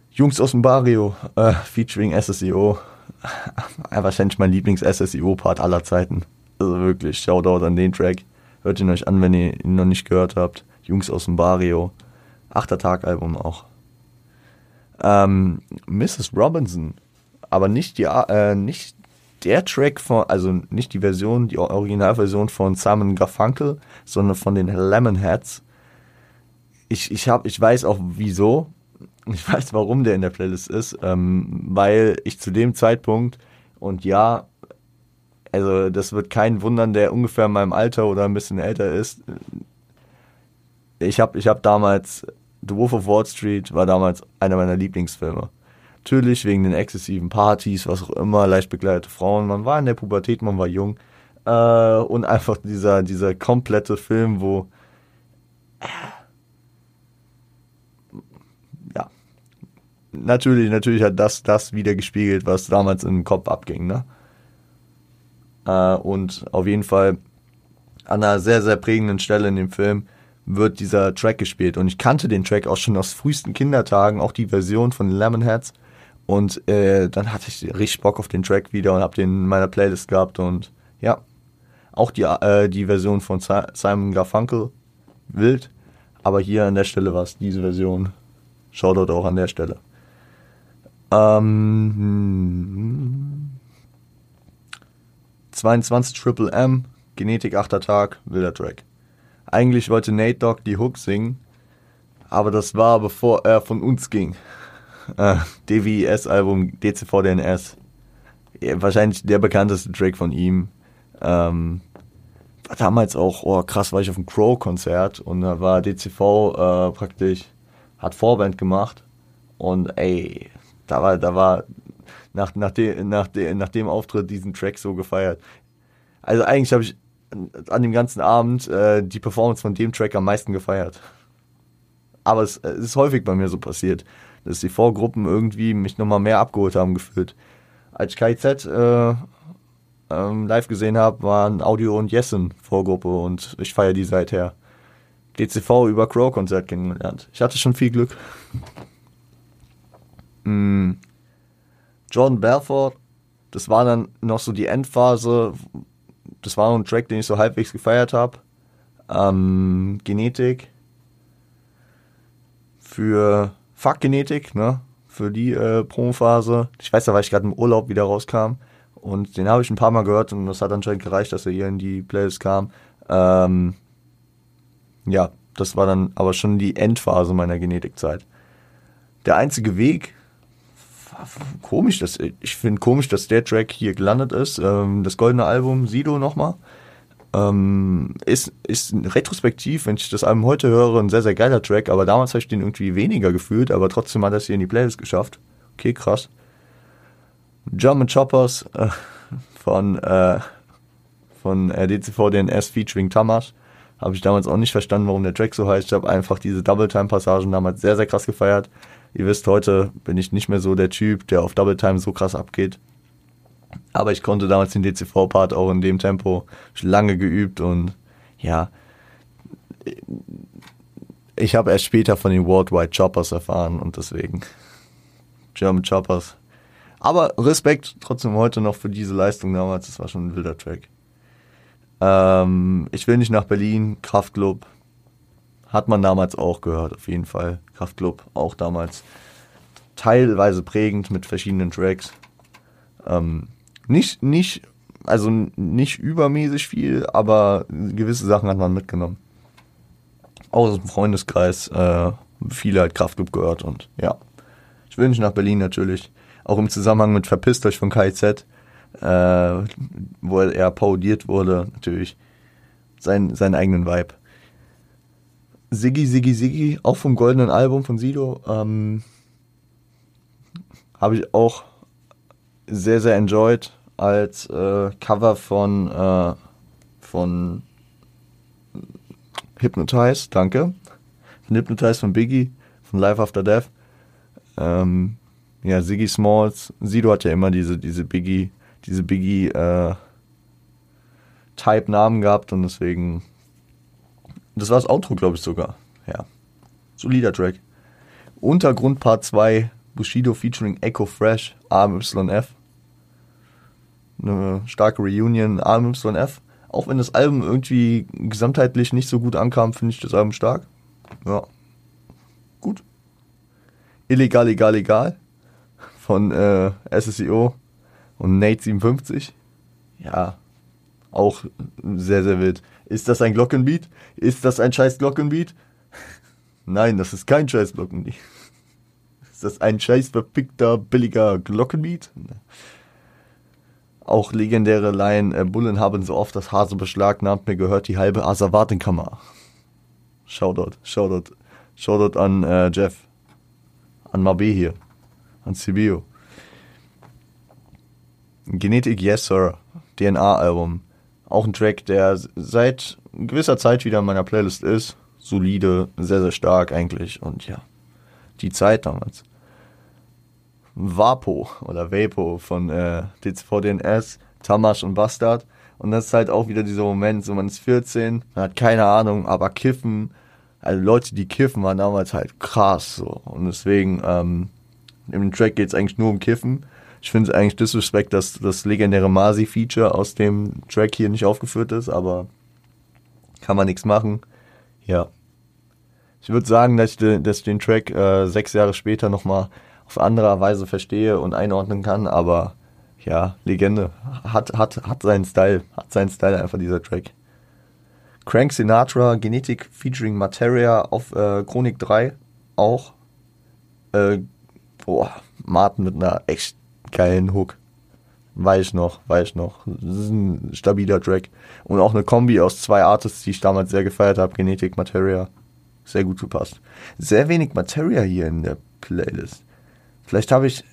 Jungs aus dem Barrio, äh, featuring SSEO. Wahrscheinlich mein Lieblings-SSEO-Part aller Zeiten. Also wirklich, Shoutout an den Track. Hört ihn euch an, wenn ihr ihn noch nicht gehört habt. Jungs aus dem Barrio. Achter Tag-Album auch. Ähm, Mrs. Robinson. Aber nicht die, äh, nicht der Track von, also nicht die Version, die Originalversion von Simon Garfunkel, sondern von den Lemonheads ich, ich, hab, ich weiß auch wieso. Ich weiß, warum der in der Playlist ist. Ähm, weil ich zu dem Zeitpunkt, und ja, Also das wird kein wundern, der ungefähr in meinem Alter oder ein bisschen älter ist. Ich habe ich hab damals, The Wolf of Wall Street war damals einer meiner Lieblingsfilme. Natürlich wegen den exzessiven Partys, was auch immer, leicht begleitete Frauen. Man war in der Pubertät, man war jung. Äh, und einfach dieser, dieser komplette Film, wo ja, natürlich, natürlich hat das das wieder gespiegelt, was damals im Kopf abging, ne? Äh, und auf jeden Fall an einer sehr, sehr prägenden Stelle in dem Film wird dieser Track gespielt. Und ich kannte den Track auch schon aus frühesten Kindertagen, auch die Version von Lemonheads. Und äh, dann hatte ich richtig Bock auf den Track wieder und habe den in meiner Playlist gehabt. Und ja, auch die, äh, die Version von Simon Garfunkel, wild. Aber hier an der Stelle war es diese Version. Shoutout auch an der Stelle. Ähm, 22 Triple M, Genetik 8. Tag, wilder Track. Eigentlich wollte Nate Dogg die Hook singen, aber das war bevor er von uns ging. Äh, DWS-Album DCVDNS. Ja, wahrscheinlich der bekannteste Track von ihm. Ähm, war damals auch, oh krass, war ich auf einem Crow-Konzert und da war DCV äh, praktisch, hat Vorband gemacht und ey, da war, da war nach, nach, de, nach, de, nach dem Auftritt diesen Track so gefeiert. Also eigentlich habe ich an dem ganzen Abend äh, die Performance von dem Track am meisten gefeiert. Aber es, es ist häufig bei mir so passiert, dass die Vorgruppen irgendwie mich nochmal mehr abgeholt haben gefühlt. Als KZ äh, ähm, live gesehen habe, waren Audio und Jessen Vorgruppe und ich feiere die seither. DCV über Crow-Konzert kennengelernt. Ich hatte schon viel Glück. Mm. Jordan Belfort, das war dann noch so die Endphase. Das war ein Track, den ich so halbwegs gefeiert habe. Ähm, Genetik. Für Fuck Genetik, ne? Für die äh, Promophase. Ich weiß, da war ich gerade im Urlaub wieder rauskam. Und den habe ich ein paar Mal gehört und das hat anscheinend gereicht, dass er hier in die Playlist kam. Ähm, ja, das war dann aber schon die Endphase meiner Genetikzeit. Der einzige Weg, komisch, dass, ich finde komisch, dass der Track hier gelandet ist. Ähm, das goldene Album Sido nochmal. Ähm, ist, ist retrospektiv, wenn ich das Album heute höre, ein sehr, sehr geiler Track, aber damals habe ich den irgendwie weniger gefühlt, aber trotzdem hat er es hier in die Playlist geschafft. Okay, krass. German Choppers äh, von, äh, von DCV DNS featuring Tamas. Habe ich damals auch nicht verstanden, warum der Track so heißt. Ich habe einfach diese Double-Time-Passagen damals sehr, sehr krass gefeiert. Ihr wisst, heute bin ich nicht mehr so der Typ, der auf Double-Time so krass abgeht. Aber ich konnte damals den DCV-Part auch in dem Tempo lange geübt und ja, ich habe erst später von den Worldwide Choppers erfahren und deswegen German Choppers aber Respekt trotzdem heute noch für diese Leistung damals. Das war schon ein wilder Track. Ähm, ich will nicht nach Berlin. Kraftclub. Hat man damals auch gehört, auf jeden Fall. Kraftclub auch damals teilweise prägend mit verschiedenen Tracks. Ähm, nicht, nicht, also nicht übermäßig viel, aber gewisse Sachen hat man mitgenommen. Auch aus dem Freundeskreis, äh, viele halt Kraftclub gehört und ja. Ich nicht nach Berlin natürlich auch im Zusammenhang mit Verpisst euch von KZ, äh, wo er parodiert wurde, natürlich sein, seinen eigenen Vibe. Siggi, Siggi, Siggi, auch vom goldenen Album von Sido, ähm, habe ich auch sehr, sehr enjoyed als äh, Cover von, äh, von Hypnotize, danke. Von Hypnotize von Biggie, von Life After Death. Ähm, ja, Siggy Smalls, Sido hat ja immer diese, diese Biggie, diese Biggie äh, Type Namen gehabt und deswegen. Das war das Outro, glaube ich sogar. Ja. Solider Track. Untergrund Part 2, Bushido featuring Echo Fresh, AMYF. Eine starke Reunion, AMYF. Auch wenn das Album irgendwie gesamtheitlich nicht so gut ankam, finde ich das Album stark. Ja. Gut. Illegal, egal, egal von äh, SSEO und Nate57. Ja, auch sehr, sehr wild. Ist das ein Glockenbeat? Ist das ein scheiß Glockenbeat? Nein, das ist kein scheiß Glockenbeat. Ist das ein scheiß verpickter, billiger Glockenbeat? Auch legendäre Line, äh, Bullen haben so oft das Hase beschlagnahmt, mir gehört die halbe Asservatenkammer. Shoutout, Shoutout, Shoutout an äh, Jeff, an Mabe hier, an Sibio. Genetik Yes Sir, DNA-Album. Auch ein Track, der seit gewisser Zeit wieder in meiner Playlist ist. Solide, sehr, sehr stark eigentlich. Und ja, die Zeit damals. Vapo oder Vapo von äh, DCVDNS, Tamash und Bastard. Und das ist halt auch wieder dieser Moment, so man ist 14, man hat keine Ahnung, aber Kiffen, also Leute, die kiffen, waren damals halt krass so. Und deswegen, ähm, dem Track geht es eigentlich nur um Kiffen. Ich finde es eigentlich disrespect, dass das legendäre Masi-Feature aus dem Track hier nicht aufgeführt ist, aber kann man nichts machen. Ja. Ich würde sagen, dass ich, de, dass ich den Track äh, sechs Jahre später nochmal auf andere Weise verstehe und einordnen kann, aber ja, Legende. Hat, hat, hat seinen Style. Hat seinen Style einfach dieser Track. Crank Sinatra, Genetik featuring Materia auf äh, Chronik 3 auch. Äh, boah, Martin mit einer echt geilen Hook. Weiß noch, weiß noch. Das ist ein stabiler Track. Und auch eine Kombi aus zwei Artists, die ich damals sehr gefeiert habe. Genetik, Materia. Sehr gut gepasst. Sehr wenig Materia hier in der Playlist. Vielleicht habe ich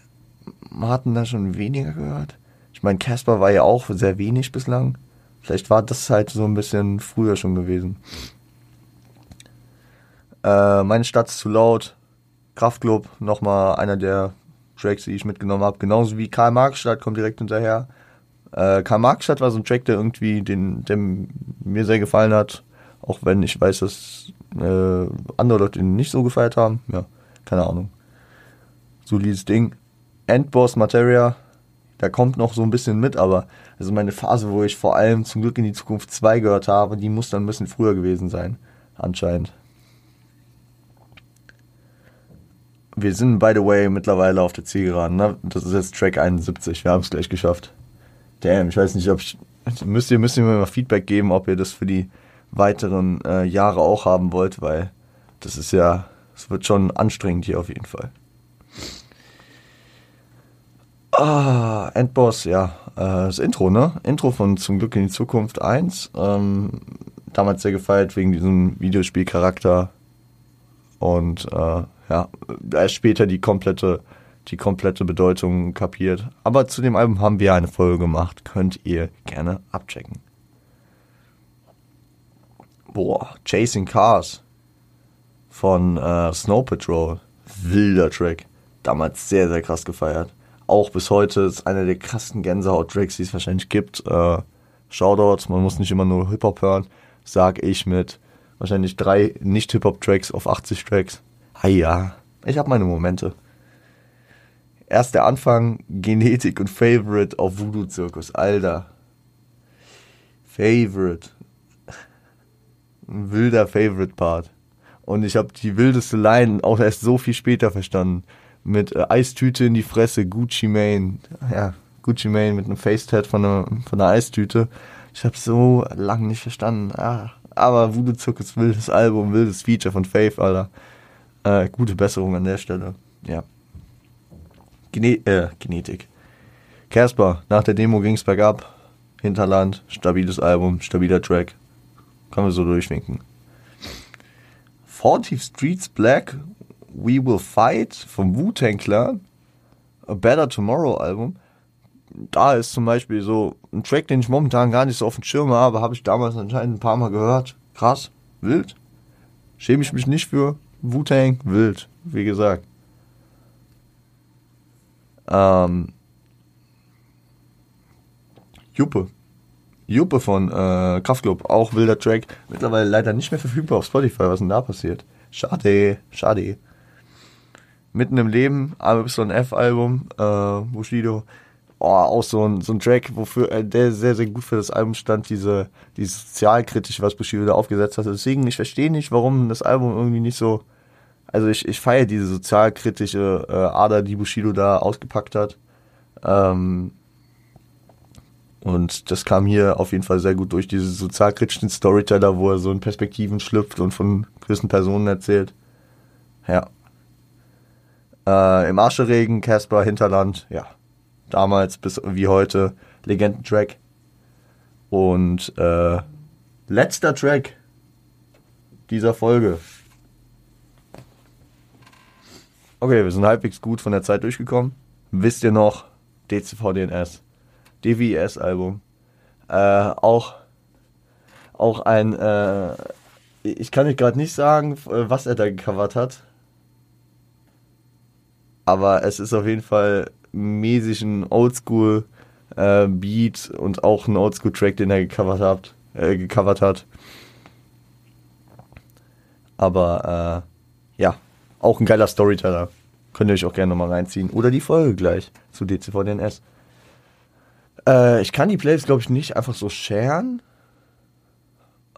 Martin da schon weniger gehört. Ich meine, Casper war ja auch sehr wenig bislang. Vielleicht war das halt so ein bisschen früher schon gewesen. Äh, meine Stadt ist zu laut. Kraftclub, nochmal einer der Tracks, die ich mitgenommen habe. Genauso wie Karl Marxstadt kommt direkt hinterher. Äh, Karl Marxstadt war so ein Track, der irgendwie, den, der mir sehr gefallen hat. Auch wenn ich weiß, dass äh, andere Leute ihn nicht so gefeiert haben. Ja, keine Ahnung. Solides Ding. Endboss Materia, da kommt noch so ein bisschen mit, aber also meine Phase, wo ich vor allem zum Glück in die Zukunft 2 gehört habe, die muss dann ein bisschen früher gewesen sein. Anscheinend. Wir sind, by the way, mittlerweile auf der Zielgeraden. Ne? Das ist jetzt Track 71. Wir haben es gleich geschafft. Damn, ich weiß nicht, ob ich. Müsst ihr, müsst ihr mir mal Feedback geben, ob ihr das für die weiteren äh, Jahre auch haben wollt, weil das ist ja. Es wird schon anstrengend hier auf jeden Fall. Ah, Endboss, ja. Äh, das Intro, ne? Intro von Zum Glück in die Zukunft 1. Ähm, damals sehr gefeiert wegen diesem Videospielcharakter. Und äh, ja, erst später die komplette, die komplette Bedeutung kapiert. Aber zu dem Album haben wir eine Folge gemacht. Könnt ihr gerne abchecken. Boah, Chasing Cars von äh, Snow Patrol. Wilder Track. Damals sehr, sehr krass gefeiert. Auch bis heute ist einer der krassen Gänsehaut-Tracks, die es wahrscheinlich gibt. Äh, Shoutouts, man muss nicht immer nur Hip-Hop hören. Sag ich mit wahrscheinlich drei Nicht-Hip-Hop-Tracks auf 80 Tracks. Ah ja, ich habe meine Momente. Erst der Anfang, Genetik und Favorite auf Voodoo Zirkus, Alter. Favorite. Ein wilder Favorite Part. Und ich habe die wildeste Line auch erst so viel später verstanden. Mit äh, Eistüte in die Fresse, Gucci Mane. Ja, Gucci Mane mit einem Facetat von einer, von einer Eistüte. Ich habe so lange nicht verstanden. Ah, aber Voodoo Zirkus, wildes Album, wildes Feature von Faith, Alter. Äh, gute Besserung an der Stelle. Ja. Gene äh, Genetik. Casper, nach der Demo ging's bergab. Hinterland, stabiles Album, stabiler Track. Kann man so durchwinken. 40 Streets Black, We Will Fight vom Wu-Tang Clan. A Better Tomorrow Album. Da ist zum Beispiel so ein Track, den ich momentan gar nicht so auf dem Schirm habe, habe ich damals anscheinend ein paar Mal gehört. Krass, wild. Schäme ich mich nicht für, Wu-Tang, wild, wie gesagt. Ähm, Juppe. Juppe von äh, Kraftklub, auch wilder Track. Mittlerweile leider nicht mehr verfügbar auf Spotify. Was denn da passiert? Schade, schade. Mitten im Leben, AYF-Album, äh, Bushido. Oh, auch so ein, so ein Track, wofür äh, der sehr, sehr gut für das Album stand, diese, diese sozialkritische, was Bushido da aufgesetzt hat. Deswegen, ich verstehe nicht, warum das Album irgendwie nicht so also ich, ich feiere diese sozialkritische äh, Ader, die Bushido da ausgepackt hat. Ähm, und das kam hier auf jeden Fall sehr gut durch, diese sozialkritischen Storyteller, wo er so in Perspektiven schlüpft und von gewissen Personen erzählt. Ja. Äh, Im Ascheregen, Casper, Hinterland, ja. Damals bis wie heute Legendentrack. Und äh, letzter Track dieser Folge. Okay, wir sind halbwegs gut von der Zeit durchgekommen. Wisst ihr noch, DCVDNS, DWS-Album. Äh, auch, auch ein, äh, ich kann euch gerade nicht sagen, was er da gecovert hat. Aber es ist auf jeden Fall mäßig ein Oldschool äh, Beat und auch ein Oldschool-Track, den er gecovert hat. Äh, gecovert hat. Aber äh, ja, auch ein geiler Storyteller. Könnt ihr euch auch gerne nochmal reinziehen. Oder die Folge gleich zu DCVDNS. Äh, ich kann die Playlist, glaube ich, nicht einfach so sharen.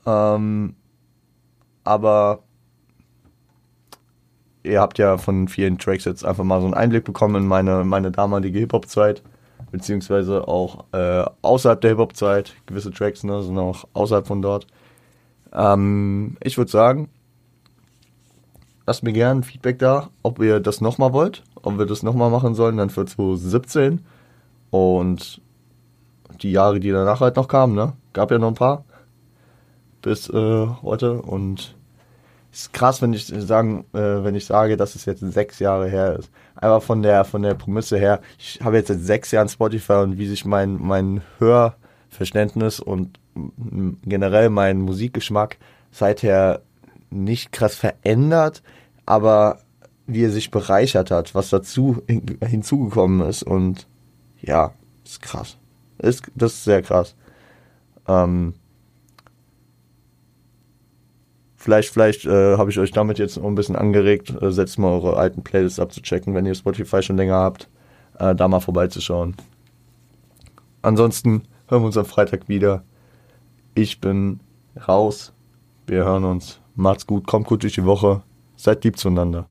Ähm, aber ihr habt ja von vielen Tracks jetzt einfach mal so einen Einblick bekommen in meine, meine damalige Hip-Hop-Zeit beziehungsweise auch äh, außerhalb der Hip-Hop-Zeit. Gewisse Tracks ne, sind auch außerhalb von dort. Ähm, ich würde sagen, lasst mir gerne Feedback da, ob ihr das nochmal wollt, ob wir das nochmal machen sollen, dann für 2017 und die Jahre, die danach halt noch kamen, ne? Gab ja noch ein paar bis äh, heute und ist krass, wenn ich sagen, äh, wenn ich sage, dass es jetzt sechs Jahre her ist. Einfach von der von der Prämisse her. Ich habe jetzt seit sechs Jahren Spotify und wie sich mein mein Hörverständnis und generell mein Musikgeschmack seither nicht krass verändert, aber wie er sich bereichert hat, was dazu hinzugekommen ist und ja, ist krass. Ist, das ist sehr krass. Ähm, Vielleicht, vielleicht äh, habe ich euch damit jetzt ein bisschen angeregt, äh, setzt mal eure alten Playlists abzuchecken, wenn ihr Spotify schon länger habt, äh, da mal vorbeizuschauen. Ansonsten hören wir uns am Freitag wieder. Ich bin raus. Wir hören uns. Macht's gut, kommt gut durch die Woche. Seid lieb zueinander.